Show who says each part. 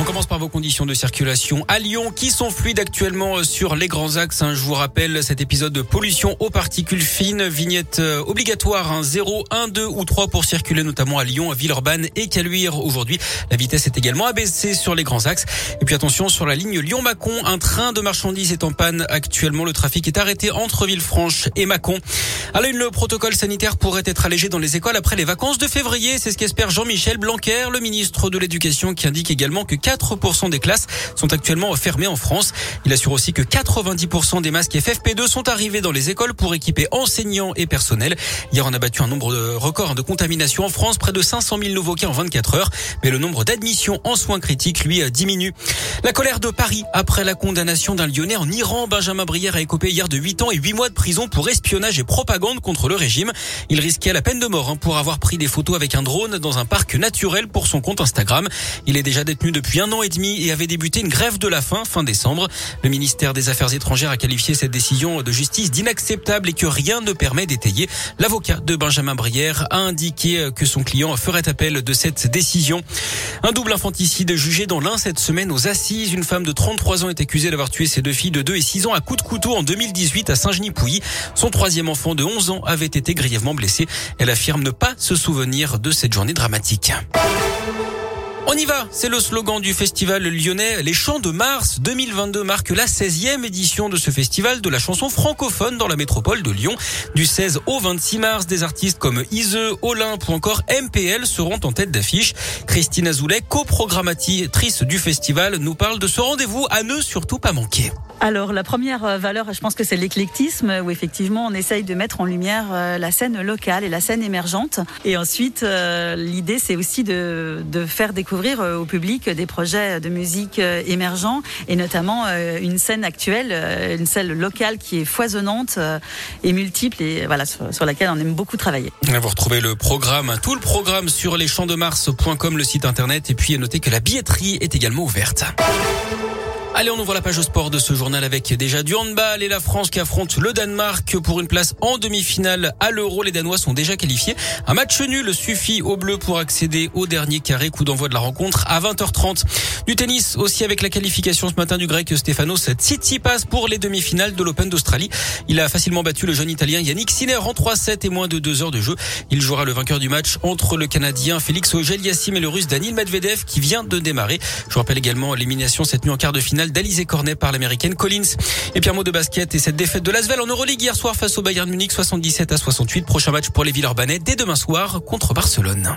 Speaker 1: On commence par vos conditions de circulation à Lyon qui sont fluides actuellement sur les grands axes. Hein. Je vous rappelle cet épisode de pollution aux particules fines, vignette euh, obligatoire 0, 1, 2 ou 3 pour circuler notamment à Lyon, à Villeurbanne et Caluire aujourd'hui. La vitesse est également abaissée sur les grands axes. Et puis attention sur la ligne Lyon-Mâcon, un train de marchandises est en panne actuellement. Le trafic est arrêté entre Villefranche et Mâcon. À la une, le protocole sanitaire pourrait être allégé dans les écoles après les vacances de février. C'est ce qu'espère Jean-Michel Blanquer, le ministre de l'Éducation, qui indique également que 4% des classes sont actuellement fermées en France. Il assure aussi que 90% des masques FFP2 sont arrivés dans les écoles pour équiper enseignants et personnels. Hier, on a battu un nombre de records de contamination en France, près de 500 000 nouveaux cas en 24 heures. Mais le nombre d'admissions en soins critiques, lui, diminue. La colère de Paris après la condamnation d'un Lyonnais en Iran. Benjamin Brière a écopé hier de 8 ans et 8 mois de prison pour espionnage et propagande contre le régime. Il risquait la peine de mort hein, pour avoir pris des photos avec un drone dans un parc naturel pour son compte Instagram. Il est déjà détenu depuis un an et demi et avait débuté une grève de la faim fin décembre. Le ministère des Affaires étrangères a qualifié cette décision de justice d'inacceptable et que rien ne permet d'étayer. L'avocat de Benjamin Brière a indiqué que son client ferait appel de cette décision. Un double infanticide jugé dans l'un cette semaine aux assises. Une femme de 33 ans est accusée d'avoir tué ses deux filles de 2 et 6 ans à coups de couteau en 2018 à Saint-Genis-Pouilly. Son troisième enfant de 11 ans avait été grièvement blessé. Elle affirme ne pas se souvenir de cette journée dramatique. On y va, c'est le slogan du festival lyonnais Les Chants de Mars 2022 marque la 16e édition de ce festival de la chanson francophone dans la métropole de Lyon. Du 16 au 26 mars, des artistes comme Ise, Olympe ou encore MPL seront en tête d'affiche. Christine Azoulay, coprogrammatrice du festival, nous parle de ce rendez-vous à ne surtout pas manquer.
Speaker 2: Alors la première euh, valeur, je pense que c'est l'éclectisme, où effectivement on essaye de mettre en lumière euh, la scène locale et la scène émergente. Et ensuite, euh, l'idée c'est aussi de, de, faire découvrir au public des projets de musique émergents et notamment une scène actuelle, une scène locale qui est foisonnante et multiple et voilà sur, laquelle on aime beaucoup travailler.
Speaker 1: Vous retrouvez le programme, tout le programme sur leschampsdemars.com, le site internet, et puis notez que la billetterie est également ouverte. Allez, on ouvre la page au sport de ce journal avec déjà du handball et la France qui affronte le Danemark pour une place en demi-finale à l'Euro. Les Danois sont déjà qualifiés. Un match nul suffit au bleu pour accéder au dernier carré. Coup d'envoi de la rencontre à 20h30. Du tennis aussi avec la qualification ce matin du grec Stefanos Tsitsipas pour les demi-finales de l'Open d'Australie. Il a facilement battu le jeune italien Yannick Sinner en 3-7 et moins de 2 heures de jeu. Il jouera le vainqueur du match entre le Canadien Félix Auger-Aliassime et le Russe Daniil Medvedev qui vient de démarrer. Je rappelle également l'élimination cette nuit en quart de finale d'Alizé Cornet par l'américaine Collins. Et puis un mot de basket et cette défaite de Lasvel en Euroleague hier soir face au Bayern Munich 77 à 68. Prochain match pour les Villeurbanais dès demain soir contre Barcelone.